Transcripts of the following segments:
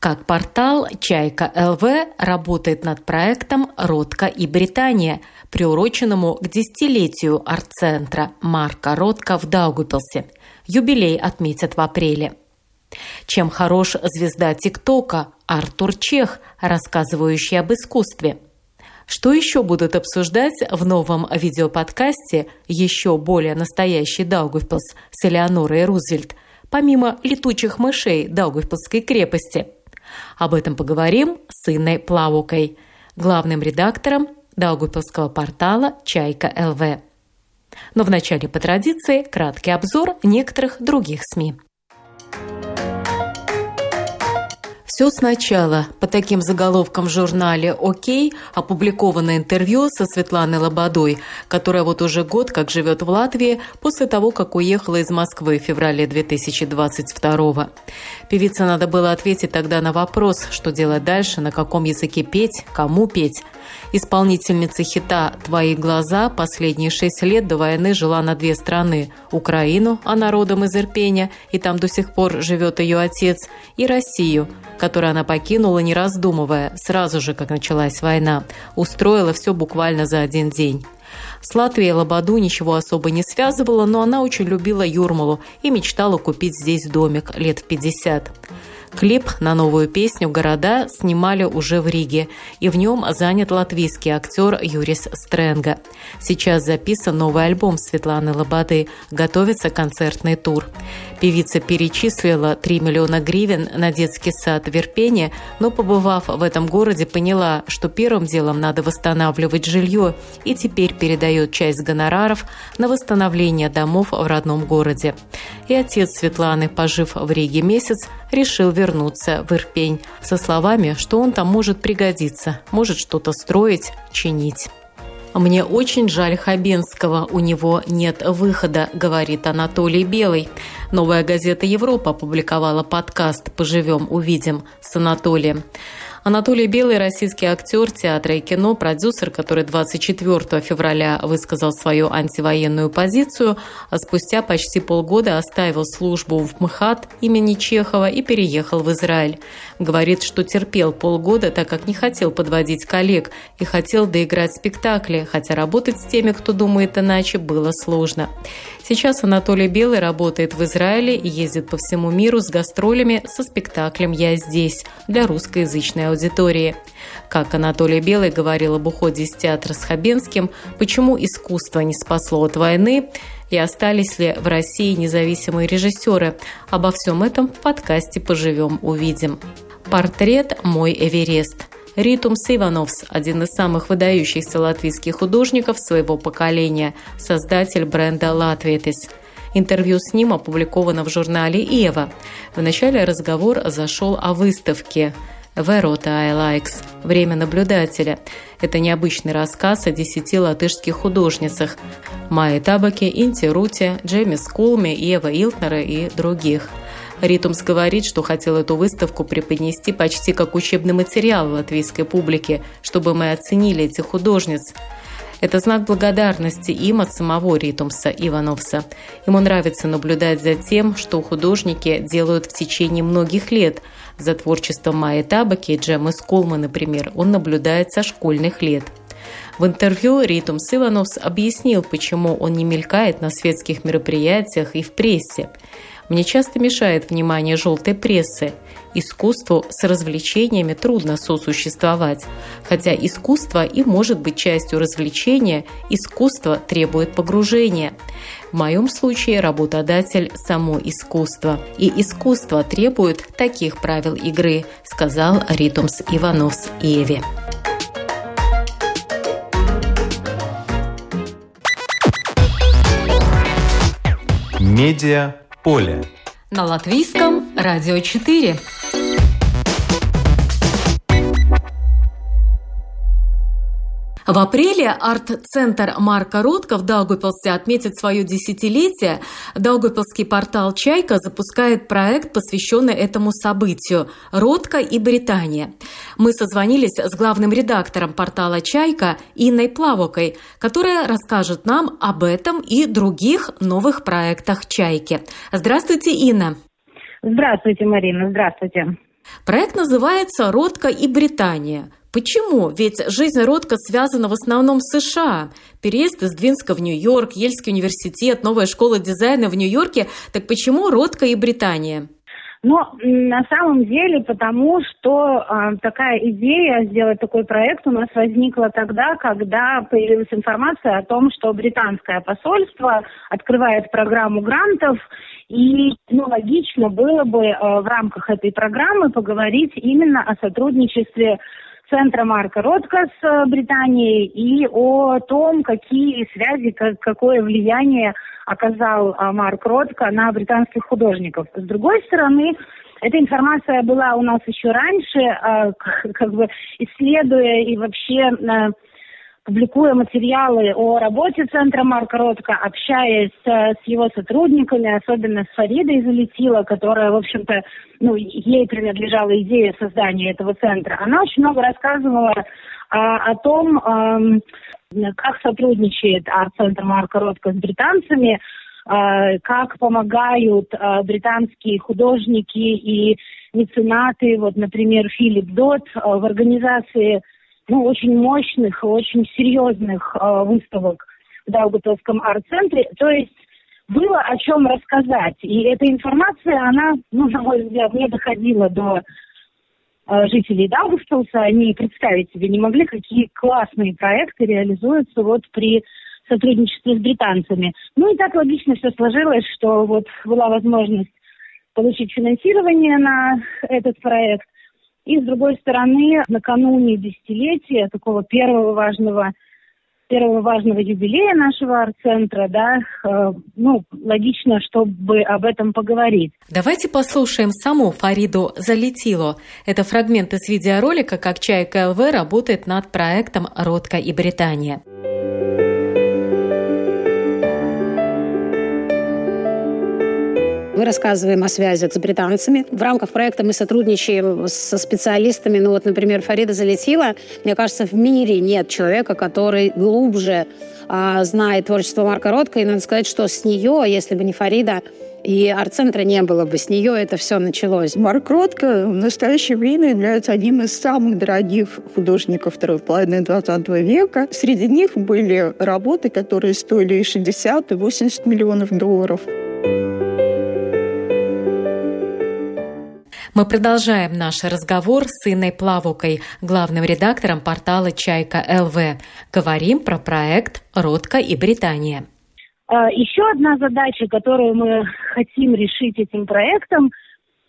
Как портал «Чайка ЛВ» работает над проектом «Ротка и Британия», приуроченному к десятилетию арт-центра Марка Ротка в Даугупилсе. Юбилей отметят в апреле. Чем хорош звезда ТикТока Артур Чех, рассказывающий об искусстве – что еще будут обсуждать в новом видеоподкасте «Еще более настоящий Даугавпилс» с Элеонорой Рузвельт, помимо летучих мышей Даугавпилской крепости? Об этом поговорим с Инной Плавукой, главным редактором Даугавпилского портала «Чайка ЛВ». Но вначале по традиции краткий обзор некоторых других СМИ. Все сначала. По таким заголовкам в журнале «Окей» опубликовано интервью со Светланой Лободой, которая вот уже год как живет в Латвии после того, как уехала из Москвы в феврале 2022 Певице надо было ответить тогда на вопрос, что делать дальше, на каком языке петь, кому петь. Исполнительница хита «Твои глаза» последние шесть лет до войны жила на две страны – Украину, а народом из Ирпеня, и там до сих пор живет ее отец, и Россию, которую она покинула, не раздумывая, сразу же, как началась война. Устроила все буквально за один день. С Латвией Лободу ничего особо не связывало, но она очень любила Юрмалу и мечтала купить здесь домик лет в 50. Клип на новую песню «Города» снимали уже в Риге, и в нем занят латвийский актер Юрис Стрэнга. Сейчас записан новый альбом Светланы Лободы, готовится концертный тур. Певица перечислила 3 миллиона гривен на детский сад в Ирпене, но, побывав в этом городе, поняла, что первым делом надо восстанавливать жилье, и теперь передает часть гонораров на восстановление домов в родном городе. И отец Светланы, пожив в Риге месяц, решил вернуться в Ирпень со словами, что он там может пригодиться, может что-то строить, чинить. «Мне очень жаль Хабенского, у него нет выхода», – говорит Анатолий Белый. Новая газета «Европа» опубликовала подкаст «Поживем, увидим» с Анатолием. Анатолий Белый – российский актер театра и кино, продюсер, который 24 февраля высказал свою антивоенную позицию, а спустя почти полгода оставил службу в МХАТ имени Чехова и переехал в Израиль. Говорит, что терпел полгода, так как не хотел подводить коллег и хотел доиграть спектакли, хотя работать с теми, кто думает иначе, было сложно. Сейчас Анатолий Белый работает в Израиле и ездит по всему миру с гастролями со спектаклем «Я здесь» для русскоязычной аудитории. Как Анатолий Белый говорил об уходе из театра с Хабенским, почему искусство не спасло от войны и остались ли в России независимые режиссеры. Обо всем этом в подкасте «Поживем, увидим». Портрет «Мой Эверест». Ритум Сивановс – один из самых выдающихся латвийских художников своего поколения, создатель бренда «Латвиетис». Интервью с ним опубликовано в журнале «Ева». Вначале разговор зашел о выставке «Верота Айлайкс» – «Время наблюдателя». Это необычный рассказ о десяти латышских художницах – Майе Табаке, Инте Руте, Джейми Скулме, Ева Илтнера и других – Ритумс говорит, что хотел эту выставку преподнести почти как учебный материал латвийской публике, чтобы мы оценили этих художниц. Это знак благодарности им от самого Ритумса Ивановса. Ему нравится наблюдать за тем, что художники делают в течение многих лет. За творчеством Майи Табаки и Джемы Скулма, например, он наблюдает со школьных лет. В интервью Ритумс Ивановс объяснил, почему он не мелькает на светских мероприятиях и в прессе. Мне часто мешает внимание желтой прессы. Искусству с развлечениями трудно сосуществовать. Хотя искусство и может быть частью развлечения, искусство требует погружения. В моем случае работодатель – само искусство. И искусство требует таких правил игры, сказал Ритумс Ивановс Еве. Медиа поле. На латвийском радио 4. В апреле арт-центр Марка Ротко в Даугупилсе отметит свое десятилетие. Даугупилский портал «Чайка» запускает проект, посвященный этому событию «Ротко и Британия». Мы созвонились с главным редактором портала «Чайка» Инной Плавокой, которая расскажет нам об этом и других новых проектах «Чайки». Здравствуйте, Инна. Здравствуйте, Марина, здравствуйте. Проект называется «Ротко и Британия». Почему? Ведь жизнь Ротко связана в основном с США. Переезд из Двинска в Нью-Йорк, Ельский университет, новая школа дизайна в Нью-Йорке. Так почему Ротко и Британия? Но на самом деле потому, что э, такая идея сделать такой проект у нас возникла тогда, когда появилась информация о том, что британское посольство открывает программу грантов, и ну, логично было бы э, в рамках этой программы поговорить именно о сотрудничестве центра Марка Ротко с э, Британией и о том, какие связи, какое влияние оказал а, Марк Ротко на британских художников. С другой стороны, эта информация была у нас еще раньше, а, как бы исследуя и вообще публикуя материалы о работе Центра Марка Ротко, общаясь с его сотрудниками, особенно с Фаридой Залетила, которая, в общем-то, ну, ей принадлежала идея создания этого центра. Она очень много рассказывала а, о том, а, как сотрудничает арт-центр Марка Ротко с британцами, а, как помогают а, британские художники и меценаты, вот, например, Филипп Дот а, в организации ну, очень мощных, очень серьезных выставок в Даугавпилском арт-центре. То есть было о чем рассказать. И эта информация, она, ну, на мой взгляд, не доходила до Э, жителей Даугавпилса, они представить себе не могли, какие классные проекты реализуются вот при сотрудничестве с британцами. Ну и так логично все сложилось, что вот была возможность получить финансирование на этот проект. И, с другой стороны, накануне десятилетия такого первого важного первого важного юбилея нашего арт-центра, да, э, ну, логично, чтобы об этом поговорить. Давайте послушаем саму Фариду Залетило. Это фрагмент из видеоролика, как Чайка ЛВ работает над проектом «Ротка и Британия». Мы рассказываем о связи с британцами. В рамках проекта мы сотрудничаем со специалистами. Ну вот, например, Фарида залетела. Мне кажется, в мире нет человека, который глубже а, знает творчество Марка Ротко. И надо сказать, что с нее, если бы не Фарида, и арт-центра не было бы. С нее это все началось. Марк Ротко в настоящее время является одним из самых дорогих художников второй половины 20 века. Среди них были работы, которые стоили 60 и 80 миллионов долларов. Мы продолжаем наш разговор с Инной Плавукой, главным редактором портала «Чайка ЛВ». Говорим про проект «Ротка и Британия». А, еще одна задача, которую мы хотим решить этим проектом,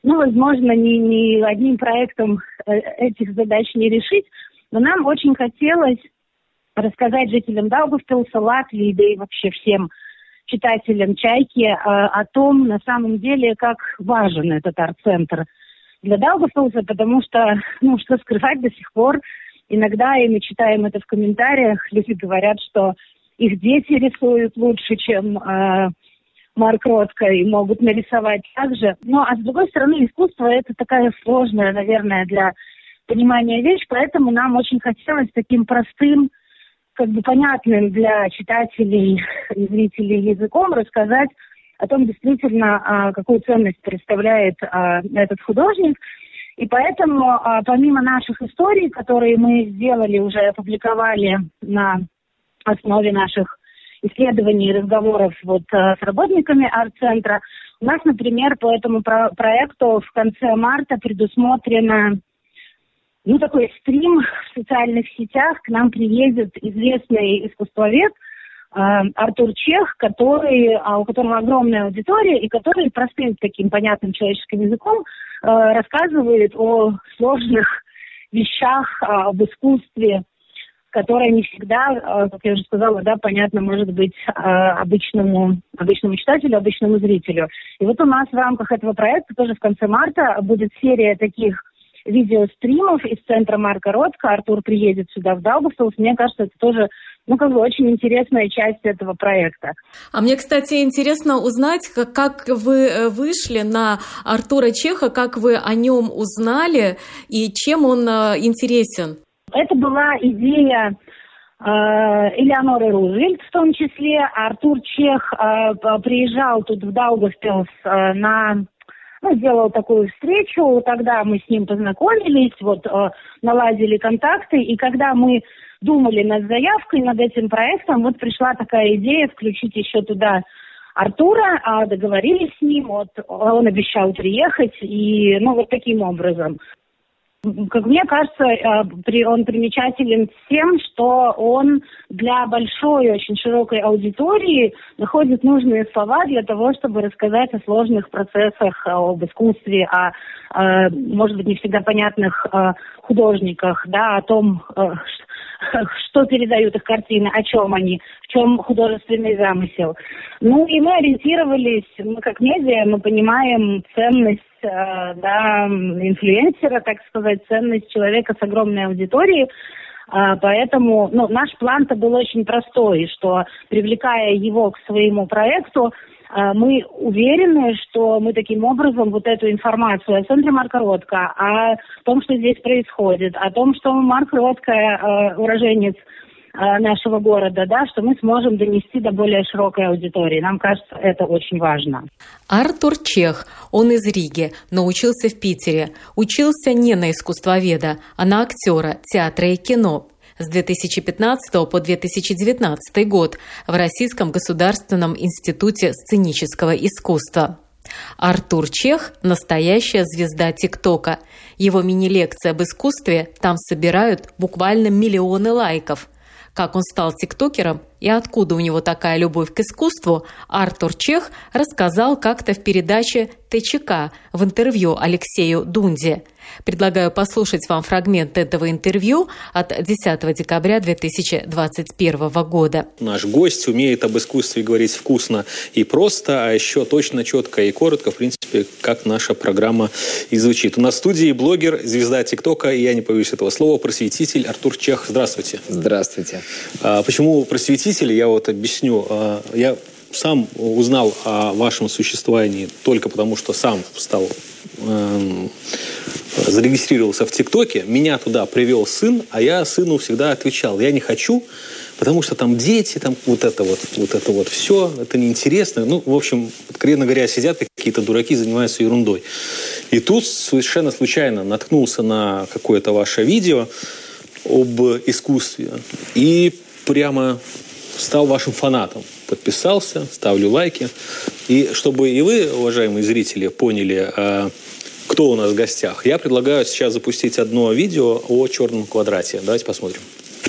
ну, возможно, не, не одним проектом э, этих задач не решить, но нам очень хотелось рассказать жителям Даугавпилса, Латвии, да и вообще всем читателям «Чайки» э, о том, на самом деле, как важен этот арт-центр – для Даугавпилса, потому что, ну, что скрывать до сих пор, иногда, и мы читаем это в комментариях, люди говорят, что их дети рисуют лучше, чем э, Марк Ротко, и могут нарисовать так же. Ну, а с другой стороны, искусство – это такая сложная, наверное, для понимания вещь, поэтому нам очень хотелось таким простым, как бы понятным для читателей и зрителей языком рассказать о том действительно, а, какую ценность представляет а, этот художник. И поэтому, а, помимо наших историй, которые мы сделали, уже опубликовали на основе наших исследований и разговоров вот с работниками арт-центра, у нас, например, по этому про- проекту в конце марта предусмотрено ну, такой стрим в социальных сетях. К нам приедет известный искусствовед – Артур Чех, который, а, у которого огромная аудитория, и который простым таким понятным человеческим языком э, рассказывает о сложных вещах, а, об искусстве, которое не всегда, э, как я уже сказала, да, понятно может быть обычному, обычному читателю, обычному зрителю. И вот у нас в рамках этого проекта тоже в конце марта будет серия таких видеостримов из центра Марка Ротко. Артур приедет сюда в Даугавпилс. Мне кажется, это тоже ну, как бы очень интересная часть этого проекта. А мне, кстати, интересно узнать, как, как вы э, вышли на Артура Чеха, как вы о нем узнали и чем он э, интересен? Это была идея э, Элеоноры Рузвельт в том числе. Артур Чех э, приезжал тут в Даугавпилс э, на ну, сделал такую встречу, тогда мы с ним познакомились, вот э, наладили контакты, и когда мы думали над заявкой, над этим проектом, вот пришла такая идея включить еще туда Артура, а договорились с ним, вот он обещал приехать, и ну вот таким образом. Как мне кажется, э, он примечателен тем, что он для большой, очень широкой аудитории находит нужные слова для того, чтобы рассказать о сложных процессах, об искусстве, о, э, может быть, не всегда понятных э, художниках, да, о том, что передают их картины, о чем они, в чем художественный замысел. Ну и мы ориентировались, мы как медиа, мы понимаем ценность э, да, инфлюенсера, так сказать, ценность человека с огромной аудиторией, а, Поэтому ну, наш план-то был очень простой, что привлекая его к своему проекту, а, мы уверены, что мы таким образом вот эту информацию о центре Марка Ротко, о том, что здесь происходит, о том, что Марк Ротко э, уроженец э, нашего города, да, что мы сможем донести до более широкой аудитории. Нам кажется, это очень важно. Артур Чех, он из Риги, но учился в Питере. Учился не на искусствоведа, а на актера театра и кино с 2015 по 2019 год в Российском государственном институте сценического искусства. Артур Чех – настоящая звезда ТикТока. Его мини-лекции об искусстве там собирают буквально миллионы лайков. Как он стал тиктокером и откуда у него такая любовь к искусству, Артур Чех рассказал как-то в передаче ТЧК в интервью Алексею Дунде. Предлагаю послушать вам фрагмент этого интервью от 10 декабря 2021 года. Наш гость умеет об искусстве говорить вкусно и просто, а еще точно, четко и коротко, в принципе, как наша программа и звучит. У нас в студии блогер, звезда ТикТока, и я не боюсь этого слова, просветитель Артур Чех. Здравствуйте. Здравствуйте. А, почему просветитель? Я вот объясню. А, я сам узнал о вашем существовании только потому, что сам стал эм, зарегистрировался в ТикТоке, меня туда привел сын, а я сыну всегда отвечал, я не хочу, потому что там дети, там вот это вот, вот это вот все, это неинтересно. Ну, в общем, откровенно говоря, сидят какие-то дураки, занимаются ерундой. И тут совершенно случайно наткнулся на какое-то ваше видео об искусстве и прямо стал вашим фанатом. Подписался, ставлю лайки. И чтобы и вы, уважаемые зрители, поняли, а, кто у нас в гостях, я предлагаю сейчас запустить одно видео о черном квадрате. Давайте посмотрим.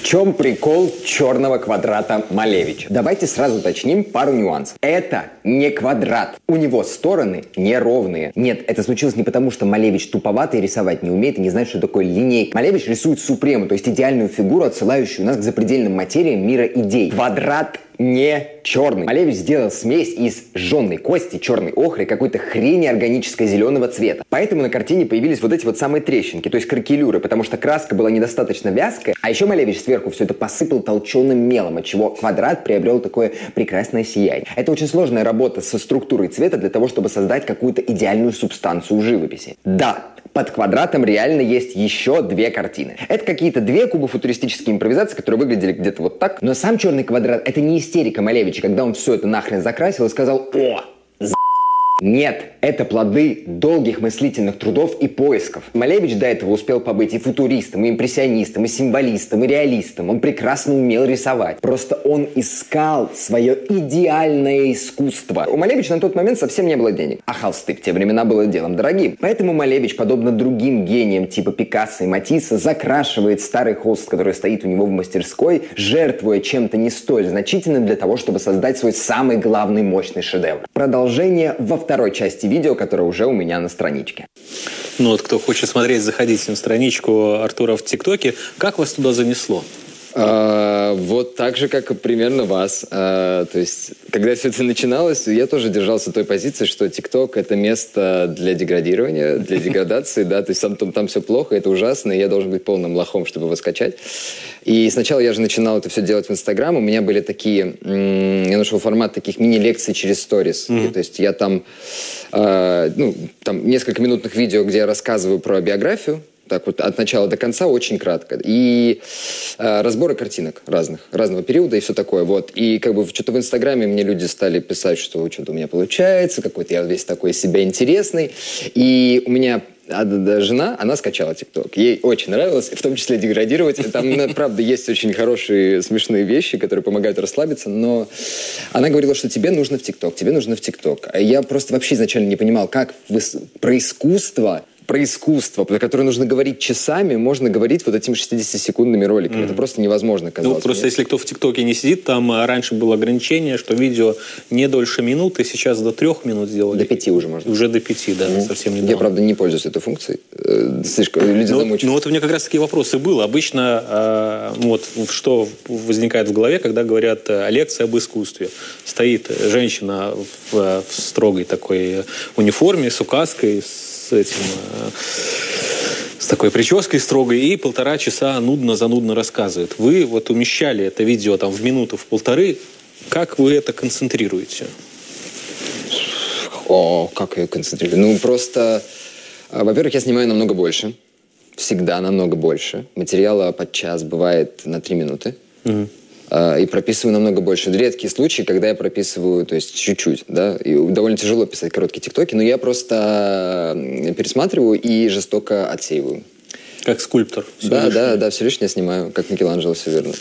В чем прикол черного квадрата Малевича? Давайте сразу уточним пару нюансов. Это не квадрат. У него стороны неровные. Нет, это случилось не потому, что Малевич туповатый рисовать не умеет и не знает, что такое линейка. Малевич рисует супрему, то есть идеальную фигуру, отсылающую нас к запредельным материям мира идей. Квадрат не черный. Малевич сделал смесь из жженной кости, черной охры какой-то хрени органической зеленого цвета. Поэтому на картине появились вот эти вот самые трещинки, то есть кракелюры, потому что краска была недостаточно вязкая. А еще Малевич сверху все это посыпал толченым мелом, от чего квадрат приобрел такое прекрасное сияние. Это очень сложная работа со структурой цвета для того, чтобы создать какую-то идеальную субстанцию живописи. Да, под квадратом реально есть еще две картины. Это какие-то две кубофутуристические импровизации, которые выглядели где-то вот так. Но сам черный квадрат — это не истерика Малевича, когда он все это нахрен закрасил и сказал «О, нет, это плоды долгих мыслительных трудов и поисков. Малевич до этого успел побыть и футуристом, и импрессионистом, и символистом, и реалистом. Он прекрасно умел рисовать. Просто он искал свое идеальное искусство. У Малевича на тот момент совсем не было денег. А холсты в те времена было делом дорогим. Поэтому Малевич, подобно другим гениям типа Пикассо и Матисса, закрашивает старый холст, который стоит у него в мастерской, жертвуя чем-то не столь значительным для того, чтобы создать свой самый главный мощный шедевр. Продолжение во втором второй части видео, которое уже у меня на страничке. Ну вот, кто хочет смотреть, заходите на страничку Артура в ТикТоке. Как вас туда занесло? А, вот так же, как и примерно вас. А, то есть, когда все это начиналось, я тоже держался той позиции, что ТикТок — это место для деградирования, для деградации, да, то есть там, там, там все плохо, это ужасно, и я должен быть полным лохом, чтобы его скачать. И сначала я же начинал это все делать в Инстаграм, у меня были такие, я нашел формат таких мини-лекций через сторис, mm-hmm. то есть я там, э, ну, там несколько минутных видео, где я рассказываю про биографию, так вот от начала до конца очень кратко. И э, разборы картинок разных, разного периода и все такое. Вот. И как бы что-то в Инстаграме мне люди стали писать, что что-то у меня получается, какой-то я весь такой себя интересный. И у меня жена, она скачала ТикТок. Ей очень нравилось, в том числе деградировать. Там, правда, есть очень хорошие, смешные вещи, которые помогают расслабиться, но она говорила, что тебе нужно в ТикТок, тебе нужно в ТикТок. А я просто вообще изначально не понимал, как вы про искусство про искусство, про которое нужно говорить часами, можно говорить вот этими 60-секундными роликами. Mm. Это просто невозможно, ну, казалось Ну, просто мне. если кто в ТикТоке не сидит, там а, раньше было ограничение, что видео не дольше минуты, сейчас до трех минут сделали. До пяти уже можно. Уже до пяти, да, mm. совсем недавно. Я, правда, не пользуюсь этой функцией. Э, слишком люди ну. Ну, вот у меня как раз такие вопросы было. Обычно э, вот что возникает в голове, когда говорят э, лекция об искусстве. Стоит женщина в, в строгой такой униформе, с указкой, с этим э, с такой прической строгой и полтора часа нудно-занудно рассказывает. Вы вот умещали это видео там в минуту, в полторы. Как вы это концентрируете? О, как я концентрирую? Ну, просто, э, во-первых, я снимаю намного больше. Всегда намного больше. Материала под час бывает на три минуты. Угу. А, и прописываю намного больше. Редкие случаи, когда я прописываю, то есть чуть-чуть, да, и довольно тяжело писать короткие тиктоки, но я просто пересматриваю и жестоко отсеиваю. Как скульптор. Да, лишнее. да, да, все лишнее снимаю, как Микеланджело, все верно.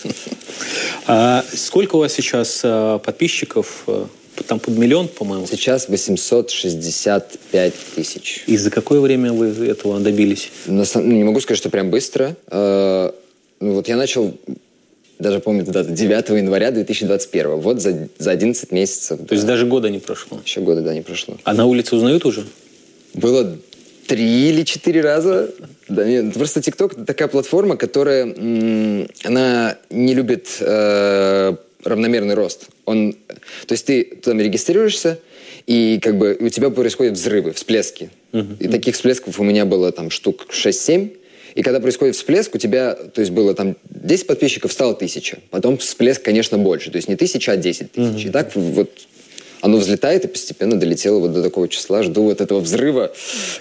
А сколько у вас сейчас а, подписчиков? А, там под миллион, по-моему? Сейчас 865 тысяч. И за какое время вы этого добились? На, ну, не могу сказать, что прям быстро. Ну, вот я начал даже помню дату, 9 января 2021. Вот за, за 11 месяцев. То да. есть даже года не прошло? Еще года, да, не прошло. А на улице узнают уже? Было три или четыре раза. Да, нет, просто ТикТок такая платформа, которая она не любит э, равномерный рост. Он, то есть ты там регистрируешься, и как бы у тебя происходят взрывы, всплески. Uh-huh. И таких всплесков у меня было там штук 6-7. И когда происходит всплеск, у тебя, то есть было там 10 подписчиков, стало тысяча. Потом всплеск, конечно, больше. То есть не тысяча, а 10 тысяч. Mm-hmm. И так вот оно взлетает и постепенно долетело вот до такого числа. Жду вот этого взрыва,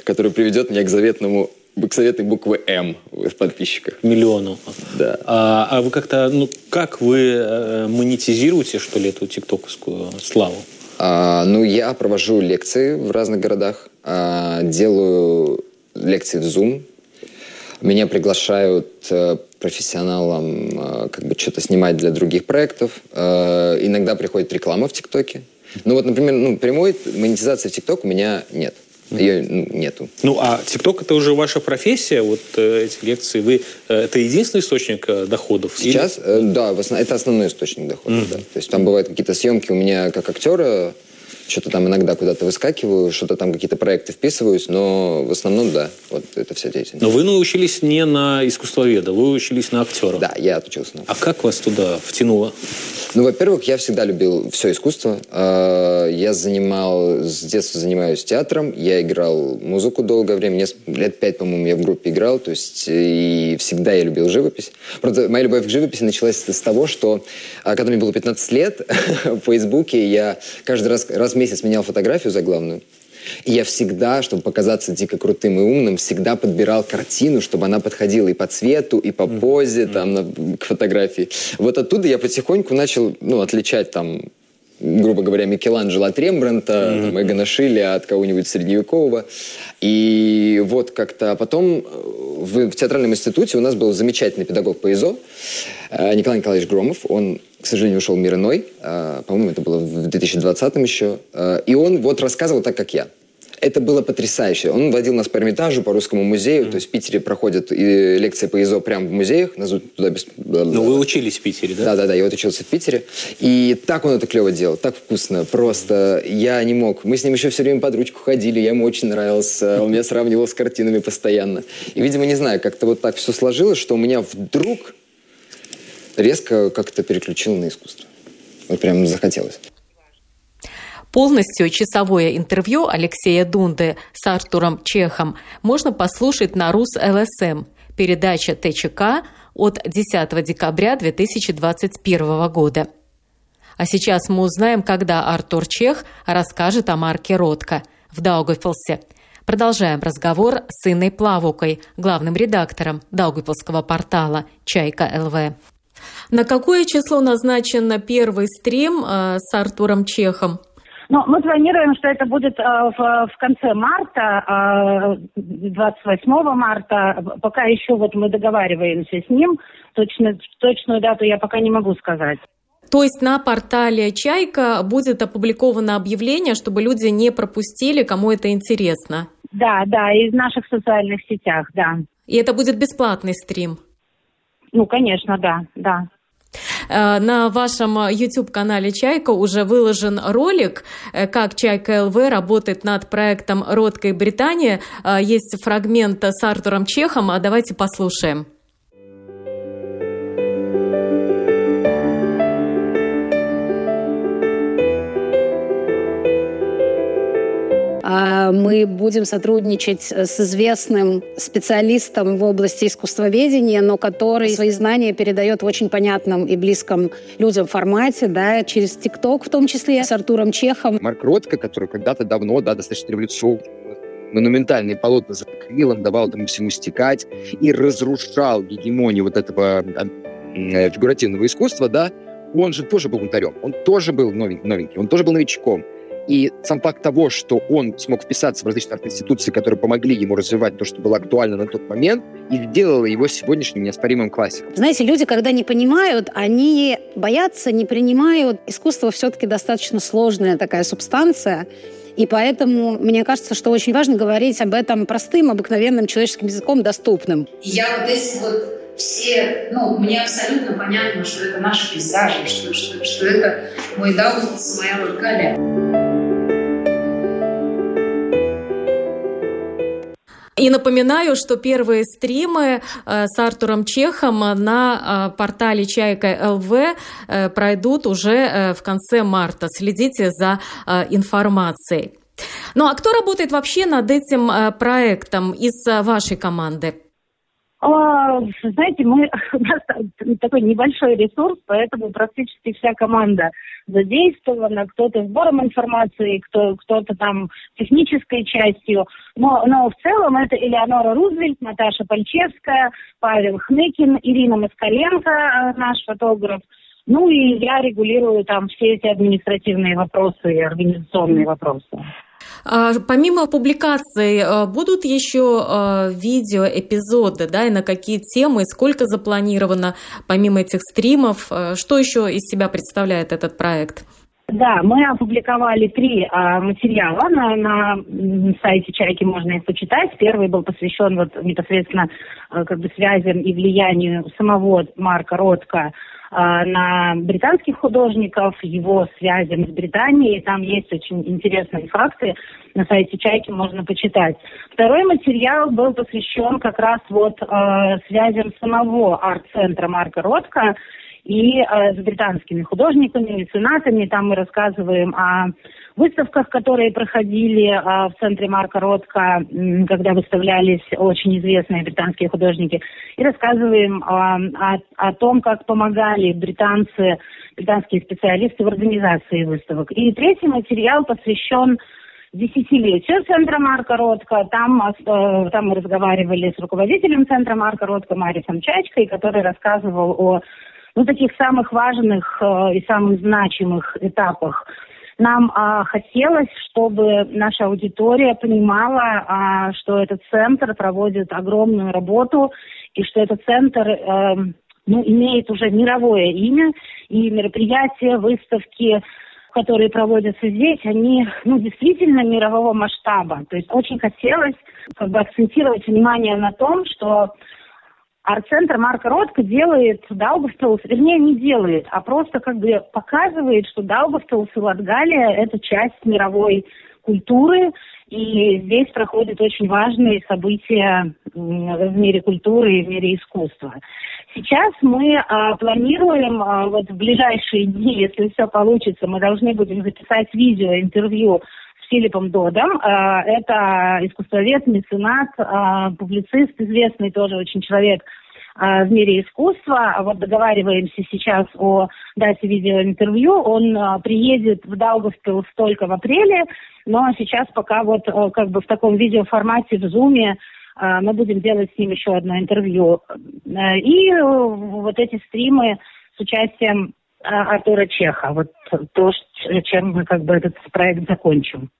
который приведет меня к заветному к заветной буквы М в подписчиках. Миллиону. Да. А, а вы как-то, ну, как вы э, монетизируете, что ли, эту тиктоковскую славу? А, ну, я провожу лекции в разных городах, а, делаю лекции в Zoom, меня приглашают э, профессионалам э, как бы что-то снимать для других проектов. Э, иногда приходит реклама в ТикТоке. Ну вот, например, ну, прямой монетизации в ТикТок у меня нет. Ее ну, нету. Ну, а ТикТок это уже ваша профессия, вот э, эти лекции. Вы э, это единственный источник э, доходов? Сейчас, или? э, да, основ... это основной источник доходов. Mm-hmm. Да. То есть там бывают какие-то съемки у меня как актера что-то там иногда куда-то выскакиваю, что-то там какие-то проекты вписываюсь, но в основном, да, вот это вся деятельность. Но вы научились не на искусствоведа, вы учились на актера. Да, я отучился на А как вас туда втянуло? Ну, во-первых, я всегда любил все искусство. А, я занимал, с детства занимаюсь театром, я играл музыку долгое время, лет пять, по-моему, я в группе играл, то есть и всегда я любил живопись. Правда, моя любовь к живописи началась с того, что а, когда мне было 15 лет, в Фейсбуке я каждый раз, раз месяц менял фотографию заглавную. И я всегда, чтобы показаться дико крутым и умным, всегда подбирал картину, чтобы она подходила и по цвету, и по позе, mm-hmm. там, на, к фотографии. Вот оттуда я потихоньку начал, ну, отличать там грубо говоря, Микеланджело от Рембранта, mm-hmm. там, Эгона Шилля от кого-нибудь средневекового. И вот как-то потом в, в театральном институте у нас был замечательный педагог по ИЗО э, Николай Николаевич Громов. Он к сожалению, ушел мир иной. А, по-моему, это было в 2020 еще. А, и он вот рассказывал так, как я. Это было потрясающе. Он водил нас по Эрмитажу, по Русскому музею. Mm. То есть в Питере проходят и лекции по ИЗО прямо в музеях. Нас туда без... Ну, вы учились в Питере, да? Да-да-да, я вот учился в Питере. И так он это клево делал, так вкусно. Просто я не мог. Мы с ним еще все время под ручку ходили, я ему очень нравился. Он меня сравнивал с картинами постоянно. И, видимо, не знаю, как-то вот так все сложилось, что у меня вдруг резко как-то переключил на искусство. Вот прям захотелось. Полностью часовое интервью Алексея Дунды с Артуром Чехом можно послушать на РУС ЛСМ, передача ТЧК от 10 декабря 2021 года. А сейчас мы узнаем, когда Артур Чех расскажет о марке «Ротко» в Даугавпилсе. Продолжаем разговор с Инной Плавукой, главным редактором Даугавпилского портала «Чайка ЛВ». На какое число назначен первый стрим э, с Артуром Чехом? Ну, мы планируем, что это будет э, в, в конце марта, э, 28 марта. Пока еще вот мы договариваемся с ним. Точно, точную дату я пока не могу сказать. То есть на портале «Чайка» будет опубликовано объявление, чтобы люди не пропустили, кому это интересно? Да, да, и в наших социальных сетях, да. И это будет бесплатный стрим? Ну, конечно, да, да. Э, на вашем YouTube-канале «Чайка» уже выложен ролик, э, как «Чайка ЛВ» работает над проектом «Родкой Британия». Э, есть фрагмент с Артуром Чехом, а давайте послушаем. Мы будем сотрудничать с известным специалистом в области искусствоведения, но который свои знания передает в очень понятном и близком людям формате, да, через ТикТок в том числе, с Артуром Чехом. Марк Ротко, который когда-то давно, да, достаточно революционный, монументальные полотна за акрилом, давал этому всему стекать и разрушал гегемонию вот этого э, фигуративного искусства, да, он же тоже был бунтарем, он тоже был новенький, новенький он тоже был новичком. И сам факт того, что он смог вписаться в различные институции, которые помогли ему развивать то, что было актуально на тот момент, и сделало его сегодняшним неоспоримым классиком. Знаете, люди, когда не понимают, они боятся, не принимают. Искусство все-таки достаточно сложная такая субстанция, и поэтому мне кажется, что очень важно говорить об этом простым, обыкновенным человеческим языком, доступным. Я вот эти вот все, ну, мне абсолютно понятно, что это наши пейзажи, что, что, что это мой Даугавпилс, моя Латгалия. И напоминаю, что первые стримы э, с Артуром Чехом на э, портале Чайка ЛВ э, пройдут уже в конце марта. Следите за информацией. Ну а кто работает вообще над этим проектом из вашей команды? А, знаете, мы, у нас такой небольшой ресурс, поэтому практически вся команда задействована, кто-то сбором информации, кто, кто-то там технической частью. Но, но в целом это Элеонора Рузвельт, Наташа Пальчевская, Павел Хныкин, Ирина Москаленко, э, наш фотограф. Ну и я регулирую там все эти административные вопросы и организационные вопросы. А, помимо публикаций, а, будут еще а, видео, эпизоды, да, и на какие темы, сколько запланировано помимо этих стримов? Что еще из себя представляет этот проект? Да, мы опубликовали три а, материала на, на сайте Чайки, можно их почитать. Первый был посвящен вот непосредственно а, как бы связям и влиянию самого Марка Ротко а, на британских художников, его связям с Британией. Там есть очень интересные факты. На сайте Чайки можно почитать. Второй материал был посвящен как раз вот э, связям самого арт-центра Марка Ротко и э, с британскими художниками, меценатами. Там мы рассказываем о выставках, которые проходили э, в центре Марка Ротко, э, когда выставлялись очень известные британские художники. И рассказываем э, о, о том, как помогали британцы, британские специалисты в организации выставок. И третий материал посвящен десятилетию центра Марка Ротко. Там, э, там мы разговаривали с руководителем центра Марка Ротко Марисом Чачкой, который рассказывал о ну, таких самых важных э, и самых значимых этапах. Нам э, хотелось, чтобы наша аудитория понимала, э, что этот центр проводит огромную работу и что этот центр э, ну, имеет уже мировое имя, и мероприятия, выставки, которые проводятся здесь, они ну, действительно мирового масштаба. То есть очень хотелось как бы акцентировать внимание на том, что Арт-центр Марка Ротко делает Даугавпилс, вернее, не делает, а просто как бы показывает, что Даугавпилс и Латгалия – это часть мировой культуры, и здесь проходят очень важные события в мире культуры и в мире искусства. Сейчас мы а, планируем а, вот в ближайшие дни, если все получится, мы должны будем записать видео, интервью Филиппом Додом. А, это искусствовед, меценат, а, публицист, известный тоже очень человек а, в мире искусства. Вот договариваемся сейчас о дате видеоинтервью. Он а, приедет в Даугавпилс только в апреле, но сейчас пока вот а, как бы в таком видеоформате в Зуме а, мы будем делать с ним еще одно интервью. Э, и э, вот эти стримы с участием а, Артура Чеха. Вот то, чем мы как бы этот проект закончим.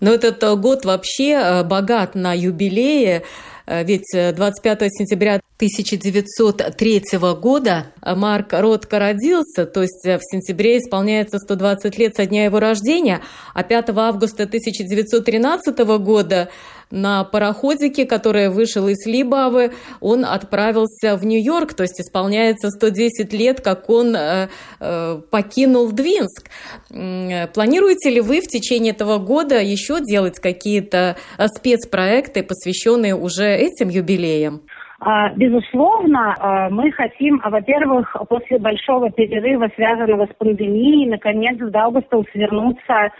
Но этот э, год вообще богат на юбилеи, ведь 25 сентября 1903 года Марк Ротко родился, то есть в сентябре исполняется 120 лет со дня его рождения, а 5 августа 1913 года на пароходике, который вышел из Либавы, он отправился в Нью-Йорк, то есть исполняется 110 лет, как он э, э, покинул Двинск. Планируете ли вы в течение этого года еще делать какие-то э, спецпроекты, посвященные уже этим юбилеям? А, безусловно, а, мы хотим, а, во-первых, после большого перерыва, связанного с пандемией, наконец в Даугавпилс вернуться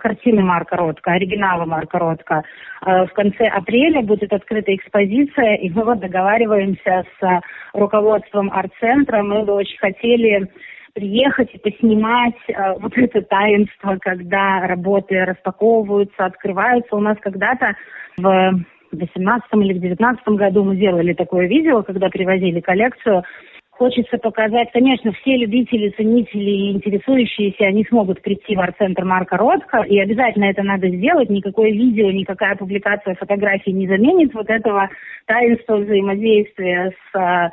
картины Марка Ротко, оригинала Марка Ротко. В конце апреля будет открыта экспозиция, и мы вот договариваемся с руководством арт-центра. Мы бы очень хотели приехать и поснимать э, вот это таинство, когда работы распаковываются, открываются. У нас когда-то в в 2018 или в 2019 году мы делали такое видео, когда привозили коллекцию. Хочется показать, конечно, все любители, ценители и интересующиеся, они смогут прийти в арт-центр Марка Ротко, и обязательно это надо сделать. Никакое видео, никакая публикация фотографий не заменит вот этого таинства взаимодействия с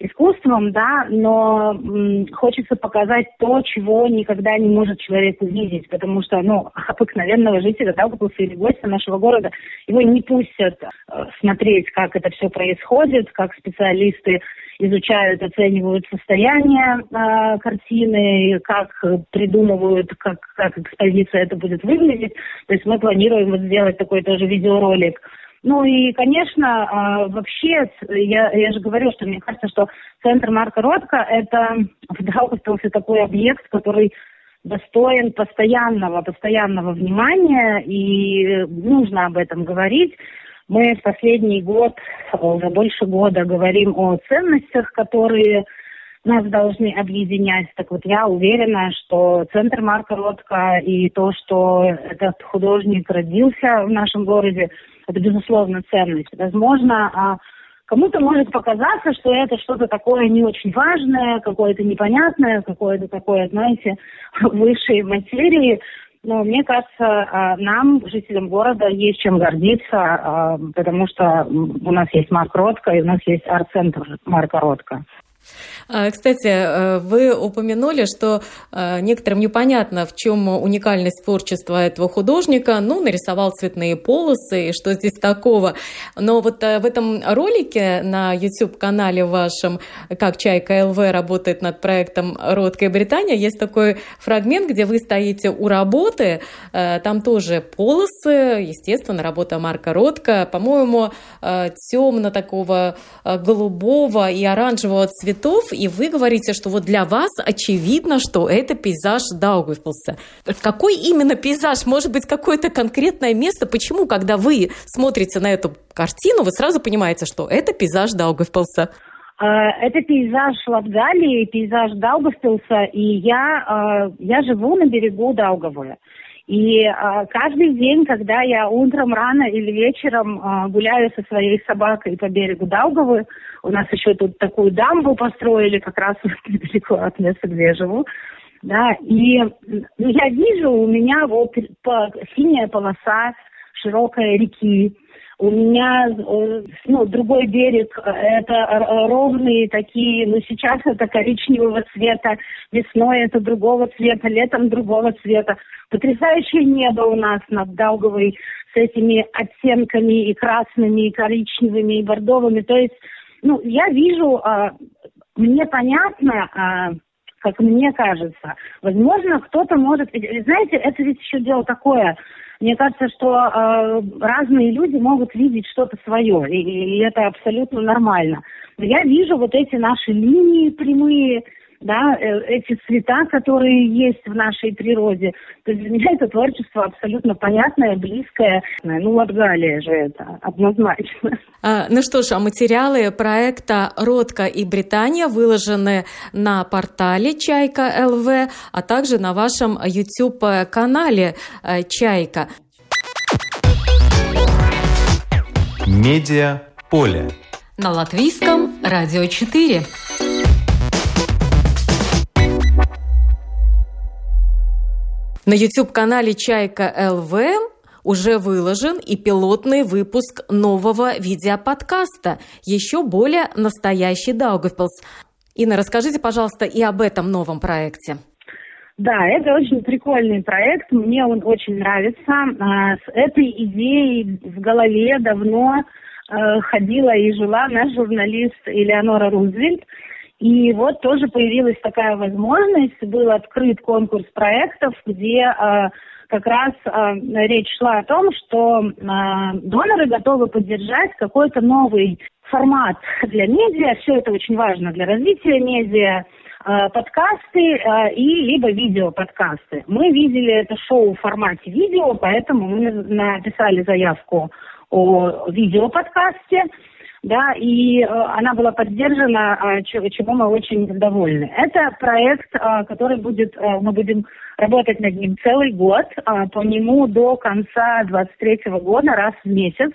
искусством, да, но м, хочется показать то, чего никогда не может человек увидеть, потому что, ну, обыкновенного жителя Даугавпилса или гостя нашего города, его не пустят э, смотреть, как это все происходит, как специалисты изучают, оценивают состояние э, картины, как придумывают, как, как экспозиция это будет выглядеть. То есть мы планируем вот сделать такой тоже видеоролик ну и, конечно, а, вообще, я, я же говорю, что мне кажется, что центр Марка Ротко – это в Даугавпилсе такой объект, который достоин постоянного, постоянного внимания, и нужно об этом говорить. Мы в последний год, уже больше года, говорим о ценностях, которые нас должны объединять. Так вот, я уверена, что центр Марка Ротко и то, что этот художник родился в нашем городе – это, безусловно, ценность. Возможно, а кому-то может показаться, что это что-то такое не очень важное, какое-то непонятное, какое-то такое, знаете, высшей материи. Но мне кажется, а, нам, жителям города, есть чем гордиться, а, потому что у нас есть Марк Ротко, и у нас есть арт-центр Марка Ротко. А, кстати, э, вы упомянули, что э, некоторым непонятно, в чем уникальность творчества этого художника. Ну, нарисовал цветные полосы, и что здесь такого. Но вот э, в этом ролике на YouTube-канале вашем «Как Чайка ЛВ работает над проектом «Родкая Британия» есть такой фрагмент, где вы стоите у работы. Там тоже полосы, естественно, работа Марка Ротко. По-моему, темно такого голубого и оранжевого цветов и вы говорите, что вот для вас очевидно, что это пейзаж Даугавпилса. Какой именно пейзаж? Может быть, какое-то конкретное место? Почему, когда вы смотрите на эту картину, вы сразу понимаете, что это пейзаж Даугавпилса? А, это пейзаж Латгалии, пейзаж Даугавпилса, и я, а, я живу на берегу Даугавы. И а, каждый день, когда я утром рано или вечером а, гуляю со своей собакой по берегу Даугавы, у нас еще тут такую дамбу построили как раз недалеко от места, где я живу, да, и ну, я вижу, у меня вот по, синяя полоса широкой реки, у меня э, ну, другой берег, это ровные такие, ну сейчас это коричневого цвета, весной это другого цвета, летом другого цвета. Потрясающее небо у нас над Даугавой с этими оттенками и красными, и коричневыми, и бордовыми. То есть, ну, я вижу, а, мне понятно, а, как мне кажется. Возможно, кто-то может... Знаете, это ведь еще дело такое. Мне кажется, что э, разные люди могут видеть что-то свое, и, и это абсолютно нормально. Но я вижу вот эти наши линии прямые, да, э, эти цвета, которые есть в нашей природе. То есть для меня это творчество абсолютно понятное, близкое. Ну, вот Галия же это, однозначно. А, ну что ж, а материалы проекта «Родка и Британия» выложены на портале «Чайка ЛВ», а также на вашем YouTube-канале э, «Чайка». Медиа поле. На латвийском радио 4. На YouTube-канале «Чайка ЛВ» уже выложен и пилотный выпуск нового видеоподкаста «Еще более настоящий Даугавпилс». Инна, расскажите, пожалуйста, и об этом новом проекте. Да, это очень прикольный проект, мне он очень нравится. А, с этой идеей в голове давно э, ходила и жила наш журналист Элеонора Рузвельт – и вот тоже появилась такая возможность, был открыт конкурс проектов, где э, как раз э, речь шла о том, что э, доноры готовы поддержать какой-то новый формат для медиа. Все это очень важно для развития медиа подкасты и либо видеоподкасты. Мы видели это шоу в формате видео, поэтому мы написали заявку о видеоподкасте да, и э, она была поддержана, э, чему мы очень довольны. Это проект, э, который будет, э, мы будем работать над ним целый год, э, по нему до конца 23 года, раз в месяц.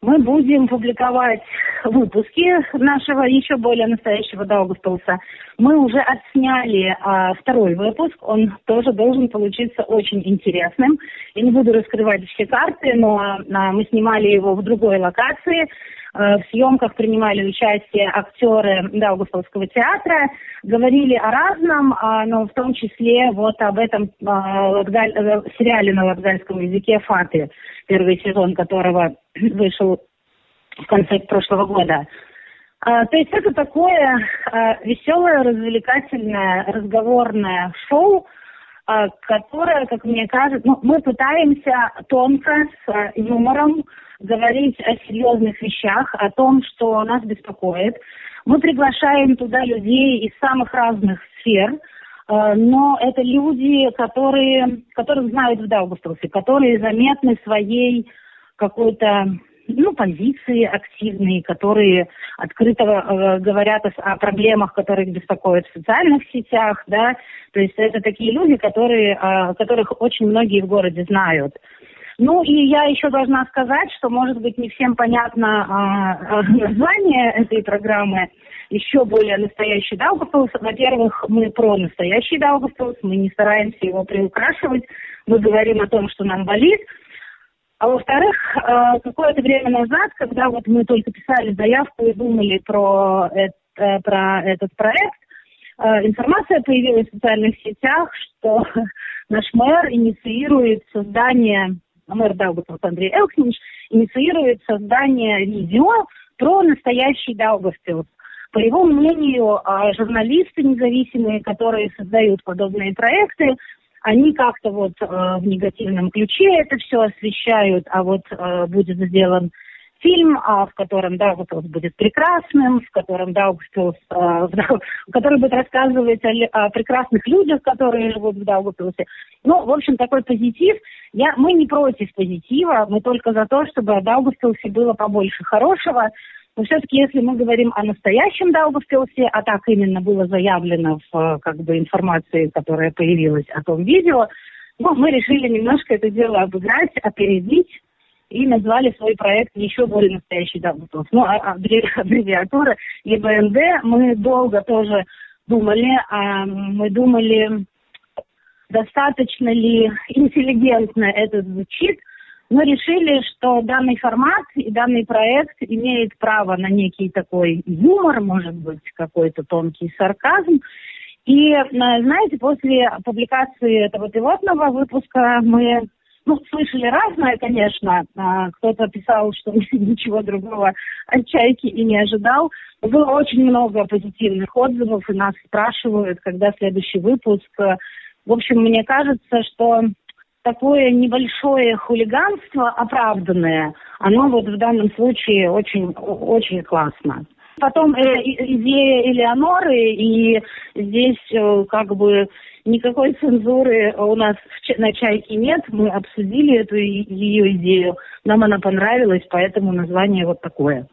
Мы будем публиковать выпуски нашего еще более настоящего Даугавпилса. Мы уже отсняли а, второй выпуск, он тоже должен получиться очень интересным. Я не буду раскрывать все карты, но а, мы снимали его в другой локации. Э, в съемках принимали участие актеры Даугавпилского театра, говорили о разном, а, но в том числе вот об этом а, э, сериале на латгальском языке «Фаты», первый сезон которого вышел в конце прошлого года. А, то есть это такое веселое, развлекательное, разговорное шоу, которое, как мне кажется, ну, мы пытаемся тонко, с юмором, говорить о серьезных вещах, о том, что нас беспокоит. Мы приглашаем туда людей из самых разных сфер, э, но это люди, которые, которых знают в Даугавпилсе, которые заметны своей какой-то ну, позиции активные, которые открыто э, говорят о, о проблемах, которые их беспокоят в социальных сетях, да, то есть это такие люди, которые, э, которых очень многие в городе знают. Ну и я еще должна сказать, что, может быть, не всем понятно а, а, название этой программы еще более настоящий Даугавпилс. Во-первых, мы про настоящий Даугавпилс, мы не стараемся его приукрашивать, мы говорим о том, что нам болит. А во-вторых, а, какое-то время назад, когда вот мы только писали заявку и думали про, это, про этот проект, а, информация появилась в социальных сетях, что наш мэр инициирует создание мэр Даугавпилс Андрей Элкнич инициирует создание видео про настоящий Даугавпилс. По его мнению, а, журналисты независимые, которые создают подобные проекты, они как-то вот э, в негативном ключе это все освещают, а вот э, будет сделан фильм, а, в котором Даугавпилс будет прекрасным, в котором Даугавпилс, а, который будет рассказывать о, о прекрасных людях, которые живут в Даугавпилсе. Ну, в общем, такой позитив. Я, мы не против позитива, мы только за то, чтобы о Даугавпилсе было побольше хорошего. Но все-таки, если мы говорим о настоящем Даугавпилсе, а так именно было заявлено в как бы, информации, которая появилась о том видео, ну, мы решили немножко это дело обыграть, опередить, и назвали свой проект еще более настоящий Даблтов. Ну, а, а аббревиатура ЕБНД. Мы долго тоже думали, а мы думали, достаточно ли интеллигентно это звучит, но решили, что данный формат и данный проект имеет право на некий такой юмор, может быть, какой-то тонкий сарказм. И, знаете, после публикации этого пилотного выпуска мы ну, слышали разное, конечно. А, кто-то писал, что ничего другого от «Чайки» и не ожидал. Было очень много позитивных отзывов, и нас спрашивают, когда следующий выпуск. В общем, мне кажется, что такое небольшое хулиганство оправданное, оно вот в данном случае очень, очень классно. Потом э, идея Элеоноры, и здесь э, как бы никакой цензуры у нас на «Чайке» нет. Мы обсудили эту ее идею, нам она понравилась, поэтому название вот такое.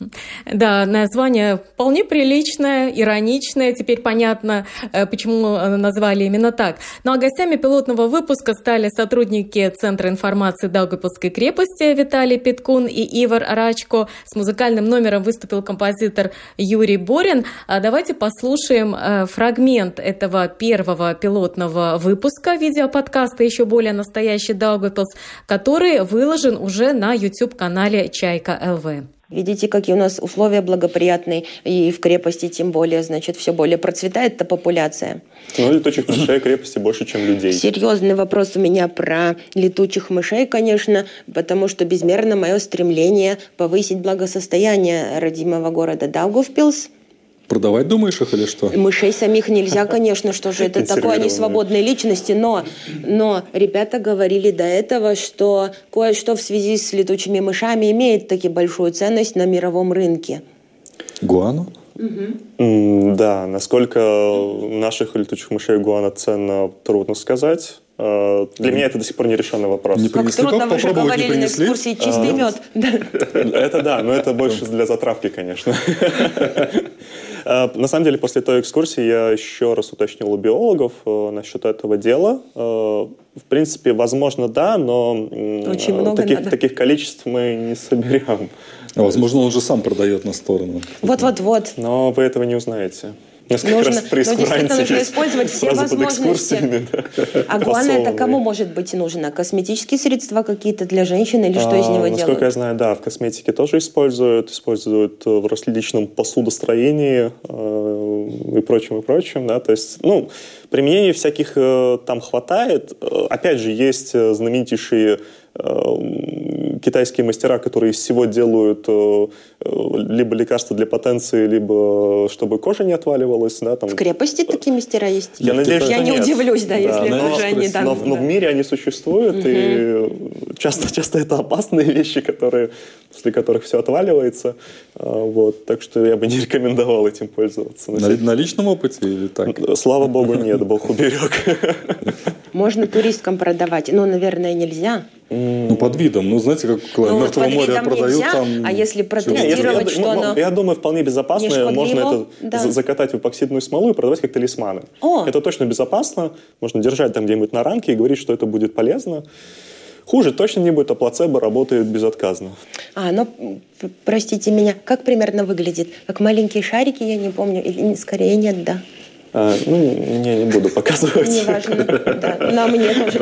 Да, название вполне приличное, ироничное. Теперь понятно, э, почему назвали именно так. Ну а гостями пилотного выпуска стали сотрудники Центра информации Даугавпилской крепости Виталий Питкун и Ивар Рачко. С музыкальным номером выступил композитор Юрий Борин. А давайте послушаем э, фрагмент этого первого пилотного выпуска видеоподкаста «Еще более настоящий Даугавпилс», который выложен уже на YouTube-канале «Чайка ЛВ». Видите, какие у нас условия благоприятные, и в крепости тем более, значит, все более процветает эта популяция. Ну, летучих мышей крепости больше, чем людей. Серьезный вопрос у меня про летучих мышей, конечно, потому что безмерно мое стремление повысить благосостояние родимого города Даугавпилс – Продавать думаешь их или что? Мышей самих нельзя, конечно, что же это такое, они свободные личности, но, но ребята говорили до этого, что кое-что в связи с летучими мышами имеет таки большую ценность на мировом рынке. Гуану? Угу. Да, насколько наших летучих мышей гуана ценно, трудно сказать. Э, для меня это до сих пор нерешенный вопрос. Не принесли, как трудно, вы же говорили на экскурсии чистый мед. Это да, но это больше для затравки, конечно. Э, на самом деле, после той экскурсии я еще раз уточнил у биологов э, насчет этого дела. В принципе, возможно, да, но таких, таких количеств мы не соберем. А возможно, он же сам продает на сторону. Вот-вот-вот. Но вы этого не узнаете. Несколько нужно, раз при ну, действительно нужно использовать все возможности. Да. А гуана это кому может быть нужно? Косметические средства какие-то для женщин или что а, из него насколько делают? Насколько я знаю, да, в косметике тоже используют. Используют в различном посудостроении э, и прочим, и прочим. Да, то есть, ну, применений всяких э, там хватает. Э, опять же, есть э, знаменитейшие э, китайские мастера, которые из всего делают э, либо лекарства для потенции, либо чтобы кожа не отваливалась. Да, там. В крепости такие мастера есть? Я надеюсь, Я не нет. удивлюсь, да, если но, уже они там... Но, но в мире они существуют, угу. и часто, часто это опасные вещи, которые, после которых все отваливается. А, вот, так что я бы не рекомендовал этим пользоваться. На, на личном опыте или так? Слава богу, нет, бог уберег. Можно туристкам продавать, но, наверное, нельзя. Ну, под видом. Ну, знаете, как ну, Мертвого моря продают нельзя, там... А если протестировать, я, что я, оно... Я думаю, вполне безопасно. Можно это да. закатать в эпоксидную смолу и продавать как талисманы. О. Это точно безопасно. Можно держать там где-нибудь на рамке и говорить, что это будет полезно. Хуже точно не будет, а плацебо работает безотказно. А, ну, простите меня, как примерно выглядит? Как маленькие шарики, я не помню, или скорее нет, да? А, ну, не, не буду показывать. Не важно, да. Но мне тоже.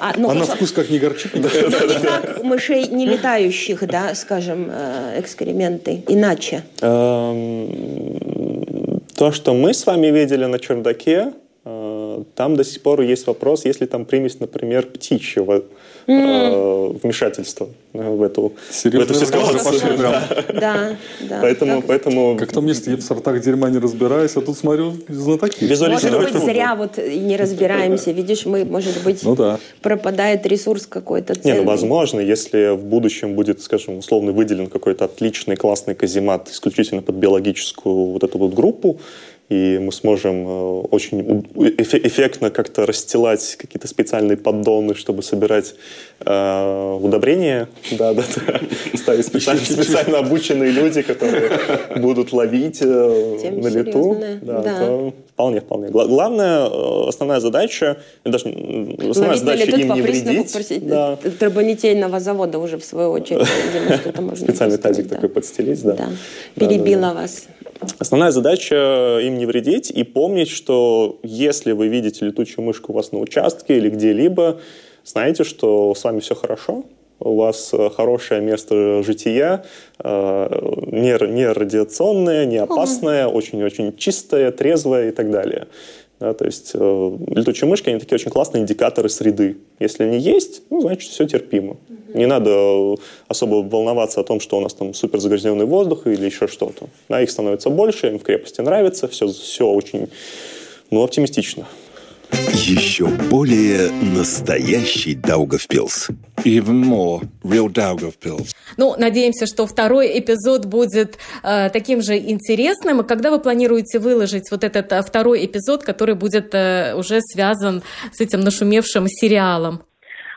А, ну, а на вкус как не горчит? Да, да, да, как мышей не летающих, да, скажем, э, экскременты, иначе? Эм, то, что мы с вами видели на чердаке, там до сих пор есть вопрос, если там примесь, например, птичьего mm. вмешательства в эту, в эту ситуацию. Да. да, да. Поэтому, как... поэтому... Как там есть, я в сортах дерьма не разбираюсь, а тут смотрю, знатоки. Может быть, зря вот не разбираемся. Видишь, мы, может быть, ну, да. пропадает ресурс какой-то ценный. Не, ну, возможно, если в будущем будет, скажем, условно выделен какой-то отличный, классный каземат исключительно под биологическую вот эту вот группу, и мы сможем э, очень эффектно как-то расстилать какие-то специальные поддоны, чтобы собирать э, удобрения. Да, да, да. Ставить специально, специально обученные люди, которые будут ловить э, на лету. Да, да. То вполне, вполне. Главная, э, основная задача, даже основная задача им не вредить. Да. Трубонитейного завода уже в свою очередь. Специальный тазик такой подстелить, да. Перебила вас. Основная задача им не вредить и помнить, что если вы видите летучую мышку у вас на участке или где-либо, знаете, что с вами все хорошо, у вас э, хорошее место жития, э, не, не радиационное, не опасное, очень-очень чистое, трезвое и так далее. Да, то есть э, летучие мышки, они такие очень классные индикаторы среды. Если они есть, ну, значит, все терпимо. Не надо особо волноваться о том, что у нас там супер загрязненный воздух или еще что-то. Да, их становится больше, им в крепости нравится, все, все очень ну, оптимистично. Еще более настоящий Даугавпилс. Even more real Daugavpils. Ну, надеемся, что второй эпизод будет э, таким же интересным. И когда вы планируете выложить вот этот э, второй эпизод, который будет э, уже связан с этим нашумевшим сериалом?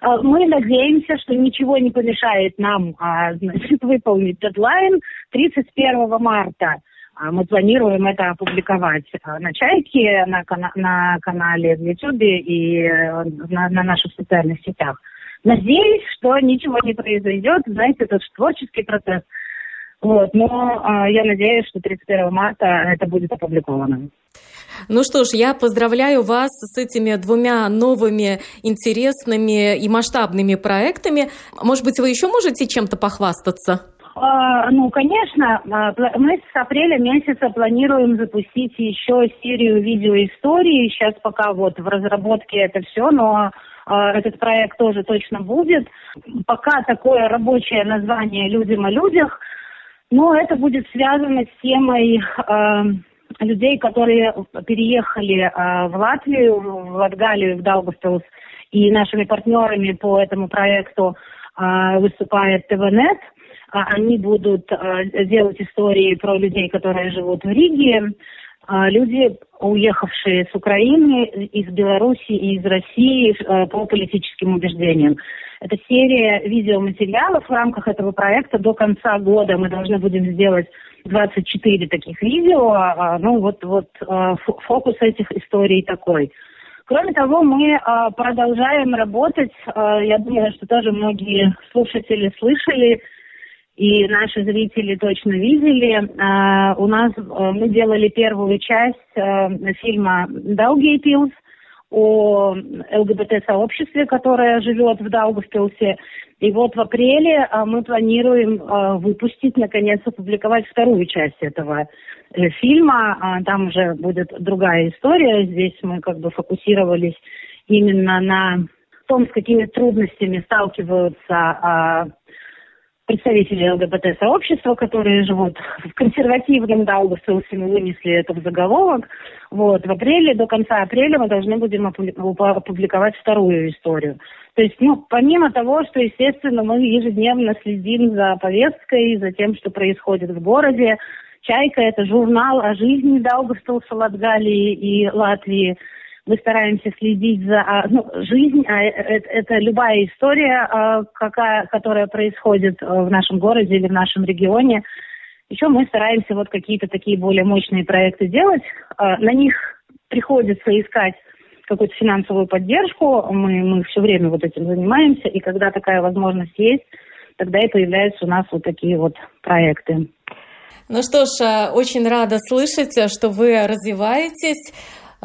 А, мы надеемся, что ничего не помешает нам а, значит, выполнить дедлайн 31 марта. А, мы планируем это опубликовать на Чайке, на, на канале в YouTube и э, на, на наших социальных сетях. Надеюсь, что ничего не произойдет. Знаете, это же творческий процесс. Вот, но э, я надеюсь, что 31 марта это будет опубликовано. Ну что ж, я поздравляю вас с этими двумя новыми интересными и масштабными проектами. Может быть, вы еще можете чем-то похвастаться? А, ну, конечно, а, мы с апреля месяца планируем запустить еще серию видеоисторий. Сейчас пока вот в разработке это все, но а, этот проект тоже точно будет. Пока такое рабочее название «Людям о людях», но это будет связано с темой людей, которые переехали в Латвию, в Латгалию, в Даугавпилс, и нашими партнерами по этому проекту выступает ТВНет – они будут а, делать истории про людей, которые живут в Риге, а, люди, уехавшие с Украины, из Беларуси и из России по политическим убеждениям. Это серия видеоматериалов в рамках этого проекта. До конца года мы должны будем сделать 24 таких видео. Ну вот, вот фокус этих историй такой. Кроме того, мы продолжаем работать. Я думаю, что тоже многие слушатели слышали и наши зрители точно видели. Uh, у нас uh, мы делали первую часть uh, фильма «Даугейпилс» о ЛГБТ-сообществе, которое живет в Даугавпилсе. И вот в апреле мы планируем выпустить, наконец, опубликовать вторую часть этого э, фильма. Там уже будет другая история. Здесь мы как бы фокусировались именно на том, с какими трудностями сталкиваются представители ЛГБТ-сообщества, которые живут в консервативном Даугавпилсе, мы вынесли это в заголовок. Вот, в апреле, до конца апреля мы должны будем опубликовать вторую историю. То есть, ну, помимо того, что, естественно, мы ежедневно следим за повесткой, за тем, что происходит в городе, «Чайка» — это журнал о жизни Даугавпилса, Латгалии и Латвии – мы стараемся следить за а, ну, жизнь, а это, это любая история, а, какая, которая происходит а, в нашем городе или в нашем регионе. Еще мы стараемся вот какие-то такие более мощные проекты делать. На них приходится искать какую-то финансовую поддержку. Мы, мы все время вот этим занимаемся, и когда такая возможность есть, тогда и появляются у нас вот такие вот проекты. Ну что ж, очень рада слышать, что вы развиваетесь.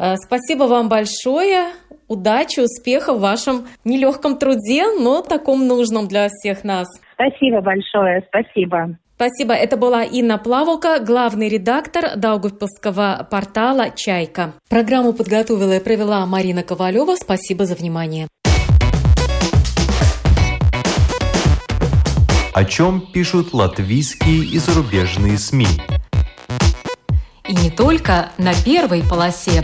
Э, спасибо вам большое. Удачи, успехов в вашем нелегком труде, но таком нужном для всех нас. Спасибо большое, спасибо. Спасибо. Это была Инна Плавука, главный редактор Даугавпилского портала «Чайка». Программу подготовила и провела Марина Ковалева. Спасибо за внимание. О чем пишут латвийские и зарубежные СМИ? И не только на первой полосе.